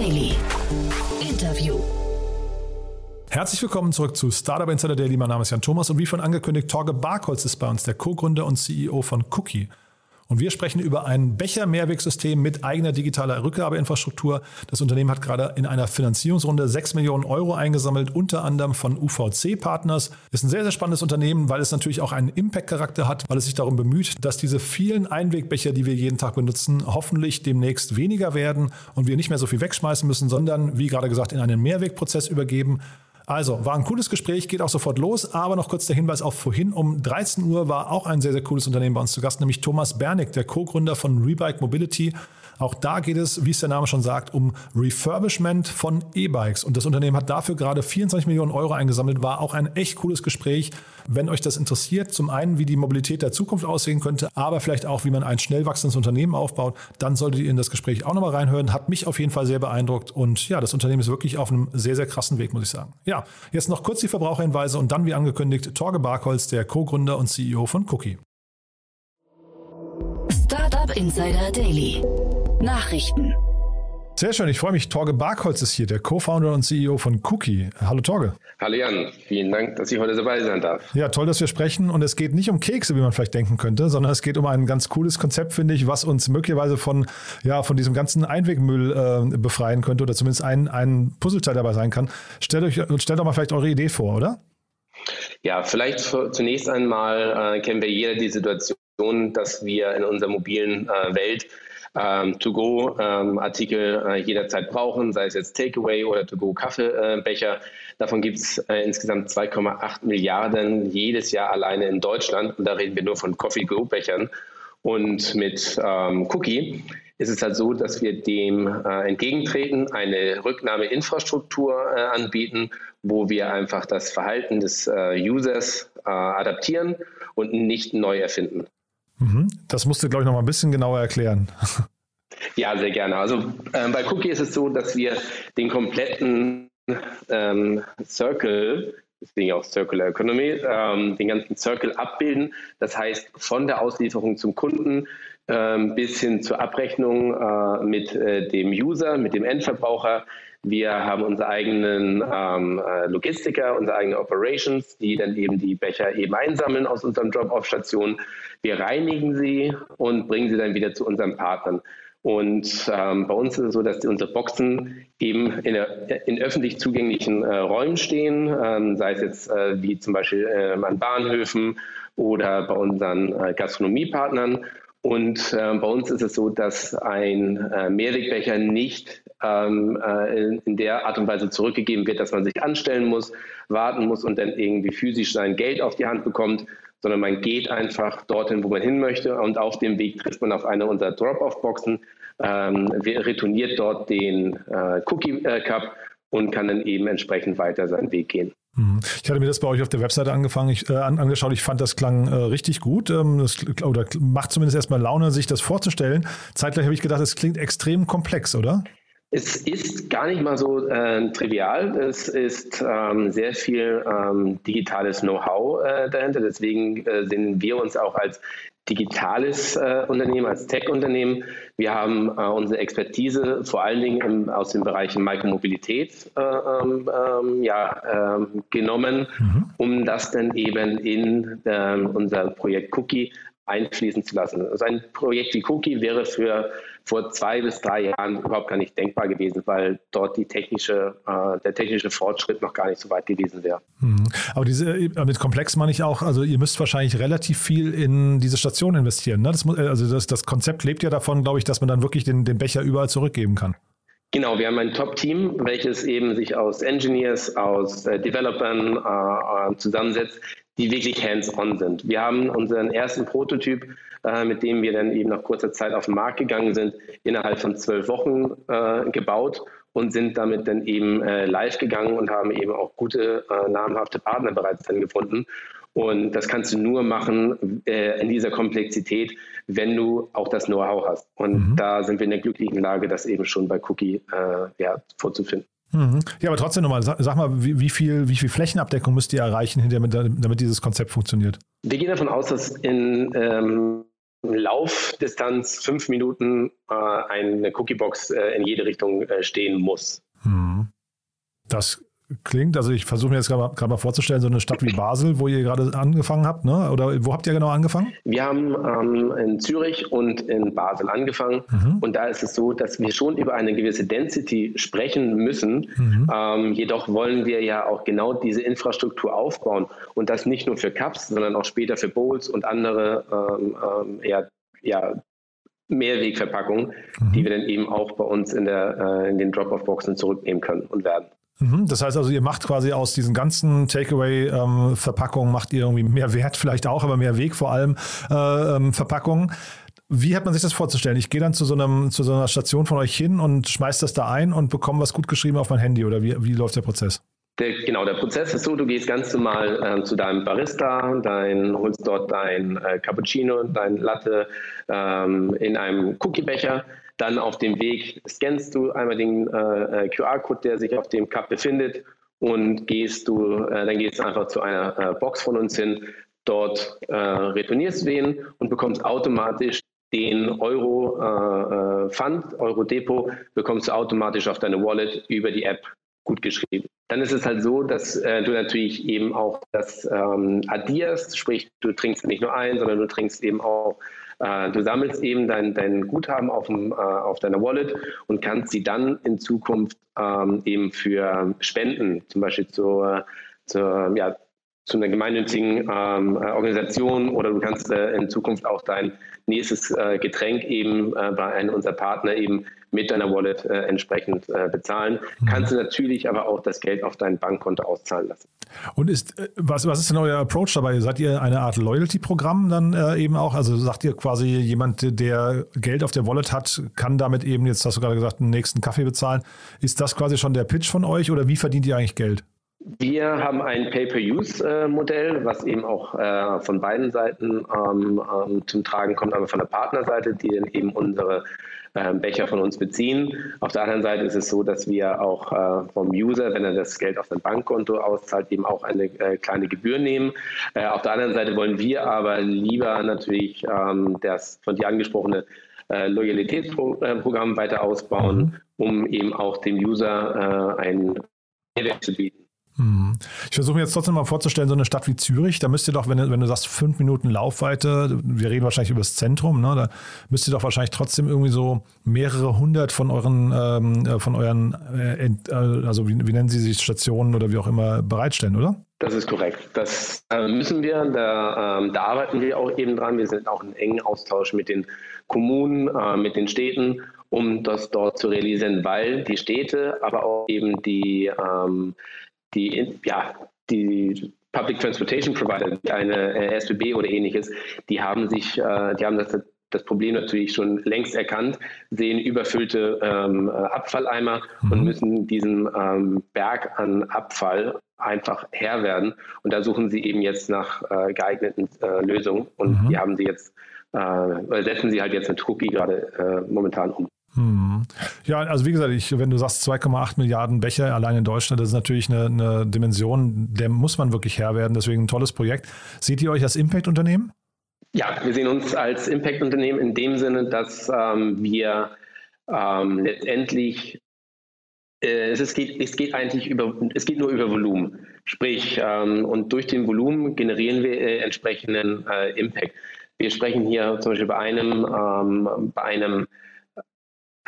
Daily. Interview. Herzlich willkommen zurück zu Startup Insider Daily. Mein Name ist Jan Thomas und wie schon angekündigt, Torge Barkholz ist bei uns, der Co-Gründer und CEO von Cookie. Und wir sprechen über ein Becher-Mehrwegsystem mit eigener digitaler Rückgabeinfrastruktur. Das Unternehmen hat gerade in einer Finanzierungsrunde 6 Millionen Euro eingesammelt, unter anderem von UVC-Partners. Ist ein sehr, sehr spannendes Unternehmen, weil es natürlich auch einen Impact-Charakter hat, weil es sich darum bemüht, dass diese vielen Einwegbecher, die wir jeden Tag benutzen, hoffentlich demnächst weniger werden und wir nicht mehr so viel wegschmeißen müssen, sondern, wie gerade gesagt, in einen Mehrwegprozess übergeben. Also, war ein cooles Gespräch, geht auch sofort los, aber noch kurz der Hinweis auf vorhin. Um 13 Uhr war auch ein sehr, sehr cooles Unternehmen bei uns zu Gast, nämlich Thomas Bernick, der Co-Gründer von Rebike Mobility. Auch da geht es, wie es der Name schon sagt, um Refurbishment von E-Bikes. Und das Unternehmen hat dafür gerade 24 Millionen Euro eingesammelt. War auch ein echt cooles Gespräch. Wenn euch das interessiert, zum einen, wie die Mobilität der Zukunft aussehen könnte, aber vielleicht auch, wie man ein schnell wachsendes Unternehmen aufbaut, dann solltet ihr in das Gespräch auch nochmal reinhören. Hat mich auf jeden Fall sehr beeindruckt. Und ja, das Unternehmen ist wirklich auf einem sehr, sehr krassen Weg, muss ich sagen. Ja, jetzt noch kurz die Verbraucherhinweise und dann, wie angekündigt, Torge Barkholz, der Co-Gründer und CEO von Cookie. Startup Insider Daily. Nachrichten. Sehr schön, ich freue mich. Torge Barkholz ist hier, der Co-Founder und CEO von Cookie. Hallo Torge. Hallo Jan, vielen Dank, dass ich heute dabei sein darf. Ja, toll, dass wir sprechen. Und es geht nicht um Kekse, wie man vielleicht denken könnte, sondern es geht um ein ganz cooles Konzept, finde ich, was uns möglicherweise von, ja, von diesem ganzen Einwegmüll äh, befreien könnte oder zumindest ein, ein Puzzleteil dabei sein kann. Stellt euch, stellt doch mal vielleicht eure Idee vor, oder? Ja, vielleicht zunächst einmal äh, kennen wir jeder die Situation, dass wir in unserer mobilen äh, Welt ähm, To-Go-Artikel ähm, äh, jederzeit brauchen, sei es jetzt Takeaway oder To-Go-Kaffeebecher. Davon gibt es äh, insgesamt 2,8 Milliarden jedes Jahr alleine in Deutschland. Und da reden wir nur von Coffee-Go-Bechern. Und mit ähm, Cookie ist es halt so, dass wir dem äh, entgegentreten, eine Rücknahmeinfrastruktur äh, anbieten, wo wir einfach das Verhalten des äh, Users äh, adaptieren und nicht neu erfinden. Mhm. Das musst du, glaube ich, noch mal ein bisschen genauer erklären. Ja, sehr gerne. Also ähm, bei Cookie ist es so, dass wir den kompletten ähm, Circle, deswegen auch Circular Economy, ähm, den ganzen Circle abbilden. Das heißt, von der Auslieferung zum Kunden ähm, bis hin zur Abrechnung äh, mit äh, dem User, mit dem Endverbraucher, wir haben unsere eigenen ähm, äh, Logistiker, unsere eigenen Operations, die dann eben die Becher eben einsammeln aus unseren Drop-Off-Stationen. Wir reinigen sie und bringen sie dann wieder zu unseren Partnern. Und ähm, bei uns ist es so, dass unsere Boxen eben in, der, in öffentlich zugänglichen äh, Räumen stehen, ähm, sei es jetzt äh, wie zum Beispiel äh, an Bahnhöfen oder bei unseren äh, Gastronomiepartnern. Und äh, bei uns ist es so, dass ein äh, Mehrwegbecher nicht ähm, äh, in, der Art und Weise zurückgegeben wird, dass man sich anstellen muss, warten muss und dann irgendwie physisch sein Geld auf die Hand bekommt, sondern man geht einfach dorthin, wo man hin möchte und auf dem Weg trifft man auf eine unserer Drop-off-Boxen, ähm, retourniert dort den äh, Cookie äh, und kann dann eben entsprechend weiter seinen Weg gehen. Mhm. Ich hatte mir das bei euch auf der Webseite angefangen, ich, äh, angeschaut. Ich fand, das klang äh, richtig gut. Ähm, das, oder macht zumindest erstmal Laune, sich das vorzustellen. Zeitgleich habe ich gedacht, es klingt extrem komplex, oder? Es ist gar nicht mal so äh, trivial. Es ist ähm, sehr viel ähm, digitales Know-how äh, dahinter. Deswegen äh, sehen wir uns auch als digitales äh, Unternehmen, als Tech-Unternehmen. Wir haben äh, unsere Expertise vor allen Dingen im, aus den Bereichen Mikromobilität äh, ähm, ähm ja, ähm, genommen, mhm. um das dann eben in unser Projekt Cookie einfließen zu lassen. Also ein Projekt wie Cookie wäre für vor zwei bis drei Jahren überhaupt gar nicht denkbar gewesen, weil dort die technische, äh, der technische Fortschritt noch gar nicht so weit gewesen wäre. Mhm. Aber diese, äh, mit komplex meine ich auch, also ihr müsst wahrscheinlich relativ viel in diese Station investieren. Ne? Das, also das, das Konzept lebt ja davon, glaube ich, dass man dann wirklich den, den Becher überall zurückgeben kann. Genau, wir haben ein Top-Team, welches eben sich aus Engineers, aus äh, Developern äh, äh zusammensetzt, die wirklich hands-on sind. Wir haben unseren ersten Prototyp, äh, mit dem wir dann eben nach kurzer Zeit auf den Markt gegangen sind, innerhalb von zwölf Wochen äh, gebaut und sind damit dann eben äh, live gegangen und haben eben auch gute, äh, namhafte Partner bereits dann gefunden. Und das kannst du nur machen äh, in dieser Komplexität, wenn du auch das Know-how hast. Und mhm. da sind wir in der glücklichen Lage, das eben schon bei Cookie äh, ja, vorzufinden. Mhm. Ja, aber trotzdem nochmal, sag, sag, mal, wie, wie, viel, wie viel Flächenabdeckung müsst ihr erreichen, damit, damit dieses Konzept funktioniert? Wir gehen davon aus, dass in, ähm, Laufdistanz fünf Minuten äh, eine Cookiebox äh, in jede Richtung äh, stehen muss. Hm. Das klingt. Also ich versuche mir jetzt gerade mal vorzustellen, so eine Stadt wie Basel, wo ihr gerade angefangen habt, ne? Oder wo habt ihr genau angefangen? Wir haben ähm, in Zürich und in Basel angefangen. Mhm. Und da ist es so, dass wir schon über eine gewisse Density sprechen müssen. Mhm. Ähm, jedoch wollen wir ja auch genau diese Infrastruktur aufbauen. Und das nicht nur für Cups, sondern auch später für Bowls und andere ähm, ähm ja, ja, Mehrwegverpackungen, mhm. die wir dann eben auch bei uns in, der, äh, in den Drop-off-Boxen zurücknehmen können und werden. Mhm, das heißt also, ihr macht quasi aus diesen ganzen Takeaway-Verpackungen, ähm, macht ihr irgendwie mehr Wert vielleicht auch, aber mehr Weg vor allem äh, ähm, Verpackungen. Wie hat man sich das vorzustellen? Ich gehe dann zu so, einem, zu so einer Station von euch hin und schmeiße das da ein und bekomme was gut geschrieben auf mein Handy oder wie, wie läuft der Prozess? Der, genau, der Prozess ist so, du gehst ganz normal äh, zu deinem Barista, dein, holst dort dein äh, Cappuccino, dein Latte ähm, in einem Cookiebecher, dann auf dem Weg scannst du einmal den äh, äh QR-Code, der sich auf dem Cup befindet und gehst du, äh, dann gehst du einfach zu einer äh, Box von uns hin, dort äh, retournierst du den und bekommst automatisch den Euro äh, Fund, Euro Depot, bekommst du automatisch auf deine Wallet über die App gut geschrieben. Dann ist es halt so, dass äh, du natürlich eben auch das ähm, addierst, sprich du trinkst nicht nur ein, sondern du trinkst eben auch äh, du sammelst eben dein, dein Guthaben auf, dem, äh, auf deiner Wallet und kannst sie dann in Zukunft ähm, eben für Spenden, zum Beispiel zur, zur ja, zu einer gemeinnützigen ähm, äh, Organisation oder du kannst äh, in Zukunft auch dein nächstes äh, Getränk eben äh, bei einem unserer Partner eben mit deiner Wallet äh, entsprechend äh, bezahlen. Mhm. Kannst du natürlich aber auch das Geld auf dein Bankkonto auszahlen lassen. Und ist, was, was ist denn euer Approach dabei? Seid ihr eine Art Loyalty-Programm dann eben auch? Also sagt ihr quasi, jemand, der Geld auf der Wallet hat, kann damit eben, jetzt hast du gerade gesagt, den nächsten Kaffee bezahlen. Ist das quasi schon der Pitch von euch oder wie verdient ihr eigentlich Geld? Wir haben ein Pay-per-Use-Modell, was eben auch äh, von beiden Seiten ähm, ähm, zum Tragen kommt, aber von der Partnerseite, die dann eben unsere äh, Becher von uns beziehen. Auf der anderen Seite ist es so, dass wir auch äh, vom User, wenn er das Geld auf sein Bankkonto auszahlt, eben auch eine äh, kleine Gebühr nehmen. Auf der anderen Seite wollen wir aber lieber natürlich ähm, das von dir angesprochene Loyalitätsprogramm weiter ausbauen, mhm. um eben auch dem User einen Mehrwert zu bieten. Hm. Ich versuche mir jetzt trotzdem mal vorzustellen, so eine Stadt wie Zürich, da müsst ihr doch, wenn, du, wenn du sagst, fünf Minuten Laufweite, wir reden wahrscheinlich über das Zentrum, ne, da müsst ihr doch wahrscheinlich trotzdem irgendwie so mehrere hundert von euren, ähm, äh, von euren, äh, äh, also wie, wie, nennen sie sich, Stationen oder wie auch immer bereitstellen, oder? Das ist korrekt. Das äh, müssen wir, da, ähm, da, arbeiten wir auch eben dran. Wir sind auch in engen Austausch mit den Kommunen, äh, mit den Städten um das dort zu realisieren, weil die Städte, aber auch eben die, ähm, die, ja, die Public Transportation Provider, eine äh, SBB oder ähnliches, die haben sich, äh, die haben das, das Problem natürlich schon längst erkannt, sehen überfüllte ähm, Abfalleimer mhm. und müssen diesen ähm, Berg an Abfall einfach Herr werden. Und da suchen sie eben jetzt nach äh, geeigneten äh, Lösungen und mhm. die haben sie jetzt, äh, setzen sie halt jetzt mit Cookie gerade äh, momentan um. Ja, also wie gesagt, ich, wenn du sagst 2,8 Milliarden Becher allein in Deutschland, das ist natürlich eine, eine, Dimension, der muss man wirklich Herr werden. Deswegen ein tolles Projekt. Seht ihr euch als Impact-Unternehmen? Ja, wir sehen uns als Impact-Unternehmen in dem Sinne, dass ähm, wir ähm, letztendlich äh, es, geht, es geht eigentlich über, es geht nur über Volumen. Sprich, ähm, und durch den Volumen generieren wir äh, entsprechenden äh, Impact. Wir sprechen hier zum Beispiel bei einem, ähm, bei einem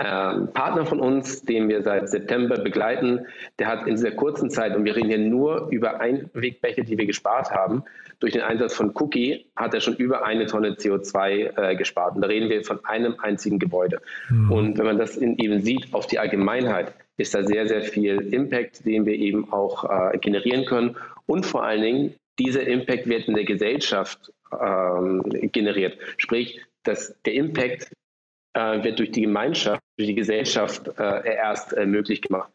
ähm, Partner von uns, den wir seit September begleiten, der hat in dieser kurzen Zeit, und wir reden hier nur über Einwegbecher, die wir gespart haben, durch den Einsatz von Cookie hat er schon über eine Tonne CO2 äh, gespart. Und da reden wir von einem einzigen Gebäude. Mhm. Und wenn man das in, eben sieht auf die Allgemeinheit, ist da sehr, sehr viel Impact, den wir eben auch äh, generieren können. Und vor allen Dingen, dieser Impact wird in der Gesellschaft ähm, generiert. Sprich, dass der Impact wird durch die Gemeinschaft, durch die Gesellschaft äh, erst äh, möglich gemacht.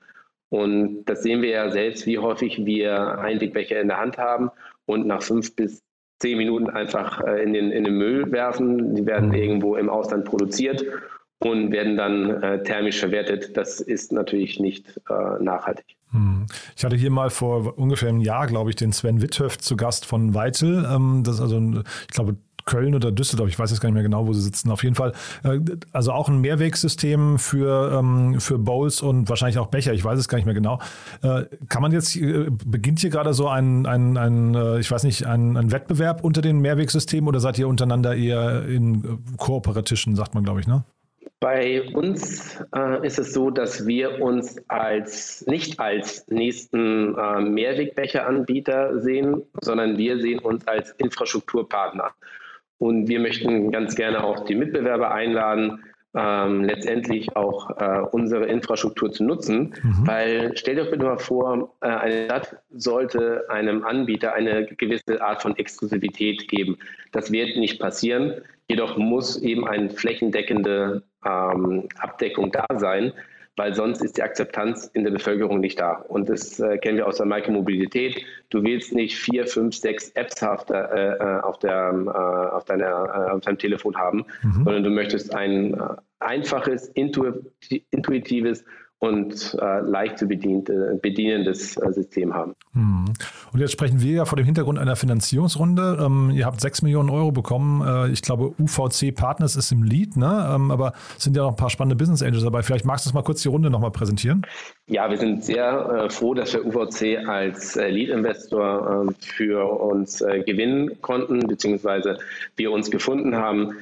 Und das sehen wir ja selbst, wie häufig wir Einwegbecher in der Hand haben und nach fünf bis zehn Minuten einfach äh, in, den, in den Müll werfen. Die werden irgendwo im Ausland produziert und werden dann äh, thermisch verwertet. Das ist natürlich nicht äh, nachhaltig. Hm. Ich hatte hier mal vor ungefähr einem Jahr, glaube ich, den Sven Witthöft zu Gast von Weitel. Ähm, das ist also, ich glaube, Köln oder Düsseldorf, ich weiß jetzt gar nicht mehr genau, wo sie sitzen. Auf jeden Fall, äh, also auch ein Mehrwegsystem für, ähm, für Bowls und wahrscheinlich auch Becher, ich weiß es gar nicht mehr genau. Äh, kann man jetzt, äh, beginnt hier gerade so ein, ein, ein ich weiß nicht, ein, ein Wettbewerb unter den Mehrwegsystemen oder seid ihr untereinander eher in Kooperatischen, sagt man, glaube ich, ne? Bei uns äh, ist es so, dass wir uns als nicht als nächsten äh, Mehrwegbecheranbieter sehen, sondern wir sehen uns als Infrastrukturpartner. Und wir möchten ganz gerne auch die Mitbewerber einladen, ähm, letztendlich auch äh, unsere Infrastruktur zu nutzen. Mhm. Weil stell dir bitte mal vor, äh, eine Stadt sollte einem Anbieter eine gewisse Art von Exklusivität geben. Das wird nicht passieren. Jedoch muss eben eine flächendeckende ähm, Abdeckung da sein, weil sonst ist die Akzeptanz in der Bevölkerung nicht da. Und das äh, kennen wir aus der Micromobilität. Du willst nicht vier, fünf, sechs Apps auf, der, äh, auf, der, äh, auf, deiner, äh, auf deinem Telefon haben, mhm. sondern du möchtest ein äh, einfaches, intuitives und äh, leicht zu bediente, bedienendes äh, System haben. Hm. Und jetzt sprechen wir ja vor dem Hintergrund einer Finanzierungsrunde. Ähm, ihr habt 6 Millionen Euro bekommen. Äh, ich glaube, UVC Partners ist im Lead, ne? Ähm, aber es sind ja noch ein paar spannende Business Angels dabei. Vielleicht magst du uns mal kurz die Runde nochmal präsentieren. Ja, wir sind sehr äh, froh, dass wir UVC als äh, Lead-Investor ähm, für uns äh, gewinnen konnten, beziehungsweise wir uns gefunden haben.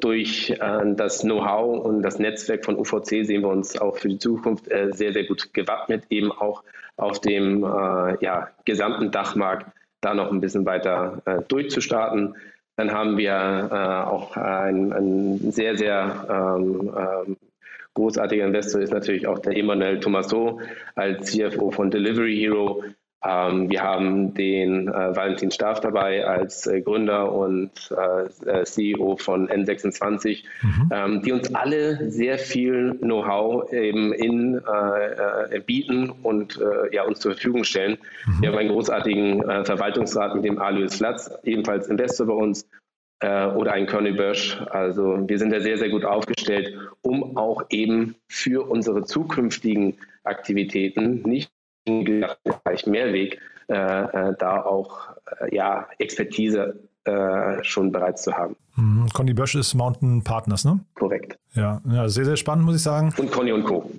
Durch äh, das Know-how und das Netzwerk von UVC sehen wir uns auch für die Zukunft äh, sehr, sehr gut gewappnet, eben auch auf dem äh, ja, gesamten Dachmarkt da noch ein bisschen weiter durchzustarten. Dann haben wir auch einen, einen sehr, sehr ähm, ähm, großartiger Investor ist natürlich auch der Emmanuel Tomaso als CFO von Delivery Hero, ähm, wir haben den äh, Valentin Staff dabei als äh, Gründer und äh, äh CEO von N26, mhm. ähm, die uns alle sehr viel Know-how eben in äh, äh, bieten und ja, uns zur Verfügung stellen. Mhm. Wir haben einen großartigen Verwaltungsrat mit dem Alois Flatz, ebenfalls Investor bei uns, oder ein Conny Bösch. Also wir sind da sehr, sehr gut aufgestellt, um auch eben für unsere zukünftigen Aktivitäten nicht Bereich Mehrweg äh, äh, da auch äh, ja, Expertise äh, schon bereits zu haben. Mhm. Conny Bösch ist Mountain Partners, ne? Korrekt. Ja, ja, sehr, sehr spannend, muss ich sagen. Und Conny und Co.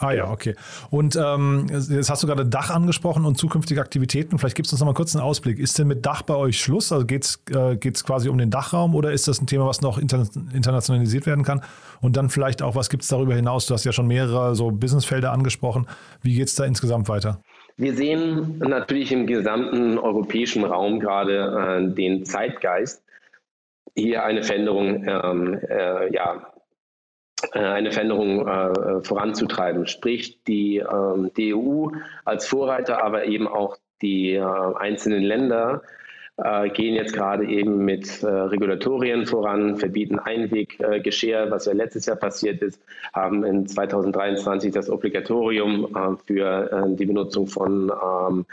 Ah ja, okay. Und ähm, jetzt hast du gerade Dach angesprochen und zukünftige Aktivitäten. Vielleicht gibst du uns noch mal kurz einen Ausblick. Ist denn mit Dach bei euch Schluss? Also geht es äh, quasi um den Dachraum oder ist das ein Thema, was noch inter internationalisiert werden kann? Und dann vielleicht auch, was gibt es darüber hinaus? Du hast ja schon mehrere so Businessfelder angesprochen. Wie geht es da insgesamt weiter? Wir sehen natürlich im gesamten europäischen Raum gerade äh, den Zeitgeist, hier eine Veränderung ähm, äh, ja, eine Veränderung äh, voranzutreiben. Sprich, die, ähm, die EU als Vorreiter, aber eben auch die äh, einzelnen Länder äh, gehen jetzt gerade eben mit äh, Regulatorien voran, verbieten Einweggeschirr, was ja letztes Jahr passiert ist, haben in 2023 das Obligatorium für die Benutzung von, ähm,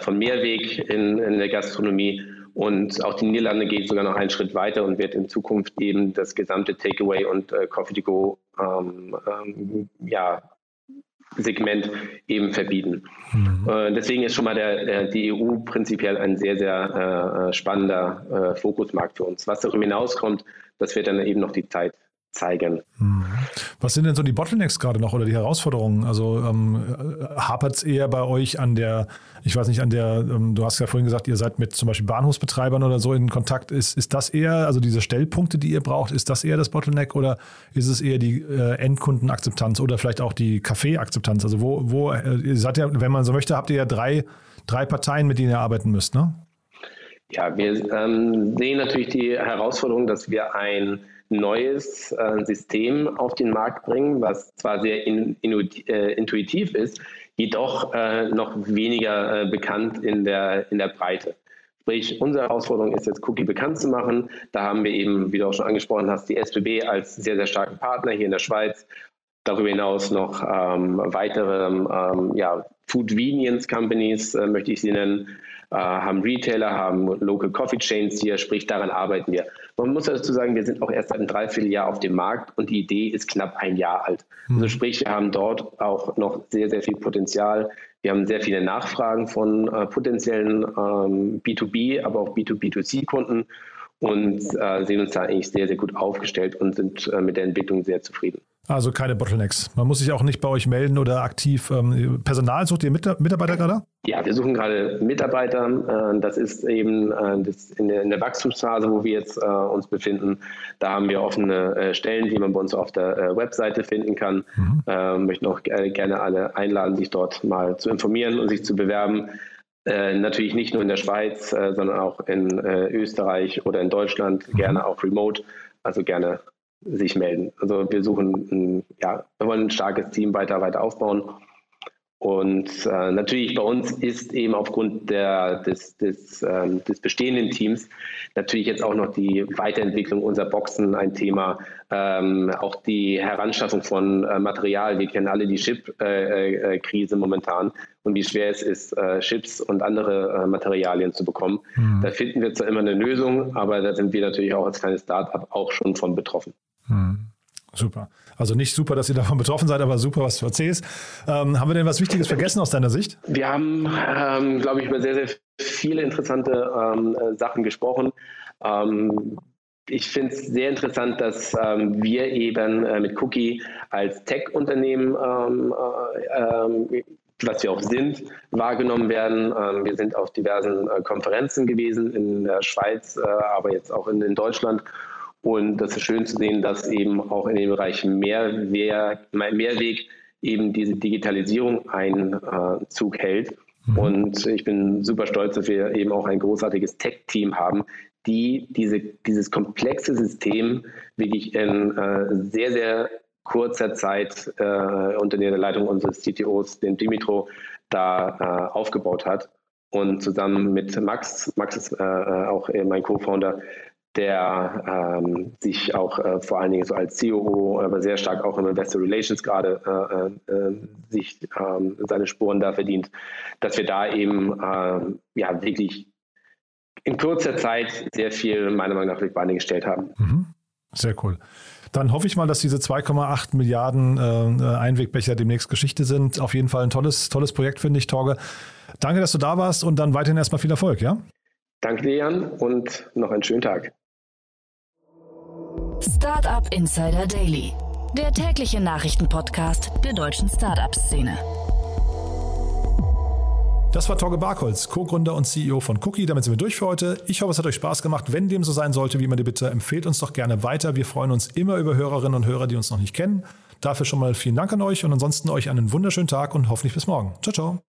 von Mehrweg in, in der Gastronomie und auch die Niederlande geht sogar noch einen Schritt weiter und wird in Zukunft eben das gesamte Takeaway und äh, Coffee to Go ähm, ähm, ja, Segment eben verbieten. Mhm. Äh, deswegen ist schon mal der, der, die EU prinzipiell ein sehr, sehr äh, spannender äh, Fokusmarkt für uns. Was darüber hinauskommt, das wird dann eben noch die Zeit zeigen. Mhm. Was sind denn so die Bottlenecks gerade noch oder die Herausforderungen? Also ähm, hapert es eher bei euch an der, ich weiß nicht, an der, ähm, du hast ja vorhin gesagt, ihr seid mit zum Beispiel Bahnhofsbetreibern oder so in Kontakt. Ist, ist das eher, also diese Stellpunkte, die ihr braucht, ist das eher das Bottleneck oder ist es eher die äh, Endkundenakzeptanz oder vielleicht auch die Kaffeeakzeptanz? Also wo, wo, äh, ihr seid ja, wenn man so möchte, habt ihr ja drei, drei Parteien, mit denen ihr arbeiten müsst, ne? Ja, wir ähm, sehen natürlich die Herausforderung, dass wir ein neues äh, System auf den Markt bringen, was zwar sehr in, in, äh, intuitiv ist, jedoch äh, noch weniger äh, bekannt in der, in der Breite. Sprich, unsere Herausforderung ist jetzt Cookie bekannt zu machen. Da haben wir eben, wie du auch schon angesprochen hast, die SBB als sehr, sehr starken Partner hier in der Schweiz. Darüber hinaus noch ähm, weitere ähm, ja, Food Convenience Companies, äh, möchte ich sie nennen, haben Retailer, haben Local Coffee Chains hier, sprich daran arbeiten wir. Man muss dazu sagen, wir sind auch erst seit einem Dreivierteljahr auf dem Markt und die Idee ist knapp ein Jahr alt. Mhm. Also sprich, wir haben dort auch noch sehr, sehr viel Potenzial. Wir haben sehr viele Nachfragen von äh, potenziellen ähm, B2B, aber auch B2B2C-Kunden. und äh, sehen uns da eigentlich sehr, sehr gut aufgestellt und sind äh, mit der Entwicklung sehr zufrieden. Also keine Bottlenecks. Man muss sich auch nicht bei euch melden oder aktiv ähm, Personal. Sucht ihr Mitarbeiter gerade? Ja, wir suchen gerade Mitarbeiter. Äh, das ist eben äh, das in, der, Wachstumsphase, wo wir jetzt äh, uns befinden. Da haben wir offene Stellen, die man bei uns auf der Webseite finden kann. Mhm. Möchten auch gerne alle einladen, sich dort mal zu informieren und sich zu bewerben. Äh, natürlich nicht nur in der Schweiz, äh, sondern auch in äh, Österreich oder in Deutschland, mhm. gerne auch remote, also gerne sich melden. Also wir suchen, ein, ja, wir wollen ein starkes Team weiter, weiter aufbauen. Und äh, natürlich bei uns ist eben aufgrund der, des, des, ähm, des bestehenden Teams natürlich jetzt auch noch die Weiterentwicklung unserer Boxen ein Thema. Ähm, auch die Heranschaffung von äh, Material. Wir kennen alle die Chip-Krise äh, äh momentan und wie schwer es ist, äh, Chips und andere äh, Materialien zu bekommen. Mhm. Da finden wir zwar immer eine Lösung, aber da sind wir natürlich auch als kleines Startup auch schon von betroffen. Mhm. Super. Also nicht super, dass ihr davon betroffen seid, aber super, was du erzählst. Ähm, haben wir denn was Wichtiges vergessen aus deiner Sicht? Wir haben, ähm, glaube ich, über sehr, sehr viele interessante ähm, äh, Sachen gesprochen. Ähm, ich finde es sehr interessant, dass ähm, wir eben äh, mit Cookie als Tech-Unternehmen, ähm, äh, was wir auch sind, wahrgenommen werden. wir sind auf diversen äh, Konferenzen gewesen in der Schweiz, äh, aber jetzt auch in, in Deutschland und das ist schön zu sehen, dass eben auch in dem Bereich Mehrwehr, Mehrweg eben diese Digitalisierung Einzug hält. Mhm. Und ich bin super stolz, dass wir eben auch ein großartiges Tech-Team haben, die diese, dieses komplexe System wirklich in äh, sehr, sehr kurzer Zeit äh, unter der Leitung unseres CTOs, den Dimitro, da äh, aufgebaut hat. Und zusammen mit Max, Max ist äh, äh, auch mein Co-Founder, der ähm, sich auch äh, vor allen Dingen so als COO, aber sehr stark auch im Investor Relations gerade äh, äh, sich ähm, seine Spuren da verdient, dass wir da eben ähm, ja wirklich in kurzer Zeit sehr viel meiner Meinung nach auf die Beine gestellt haben. Mhm. Sehr cool. Dann hoffe ich mal, dass diese 2,8 Milliarden äh, Einwegbecher demnächst Geschichte sind. Auf jeden Fall ein tolles, tolles Projekt, finde ich, Torge. Danke, dass du da warst und dann weiterhin erstmal viel Erfolg, ja? Danke dir, Jan, und noch einen schönen Tag. Startup Insider Daily, der tägliche Nachrichtenpodcast der deutschen Startup-Szene. Das war Torge Barkholz, Co-Gründer und CEO von Cookie. Damit sind wir durch für heute. Ich hoffe, es hat euch Spaß gemacht. Wenn dem so sein sollte, wie immer die Bitte, empfehlt uns doch gerne weiter. Wir freuen uns immer über Hörerinnen und Hörer, die uns noch nicht kennen. Dafür schon mal vielen Dank an euch und ansonsten euch einen wunderschönen Tag und hoffentlich bis morgen. Ciao, ciao.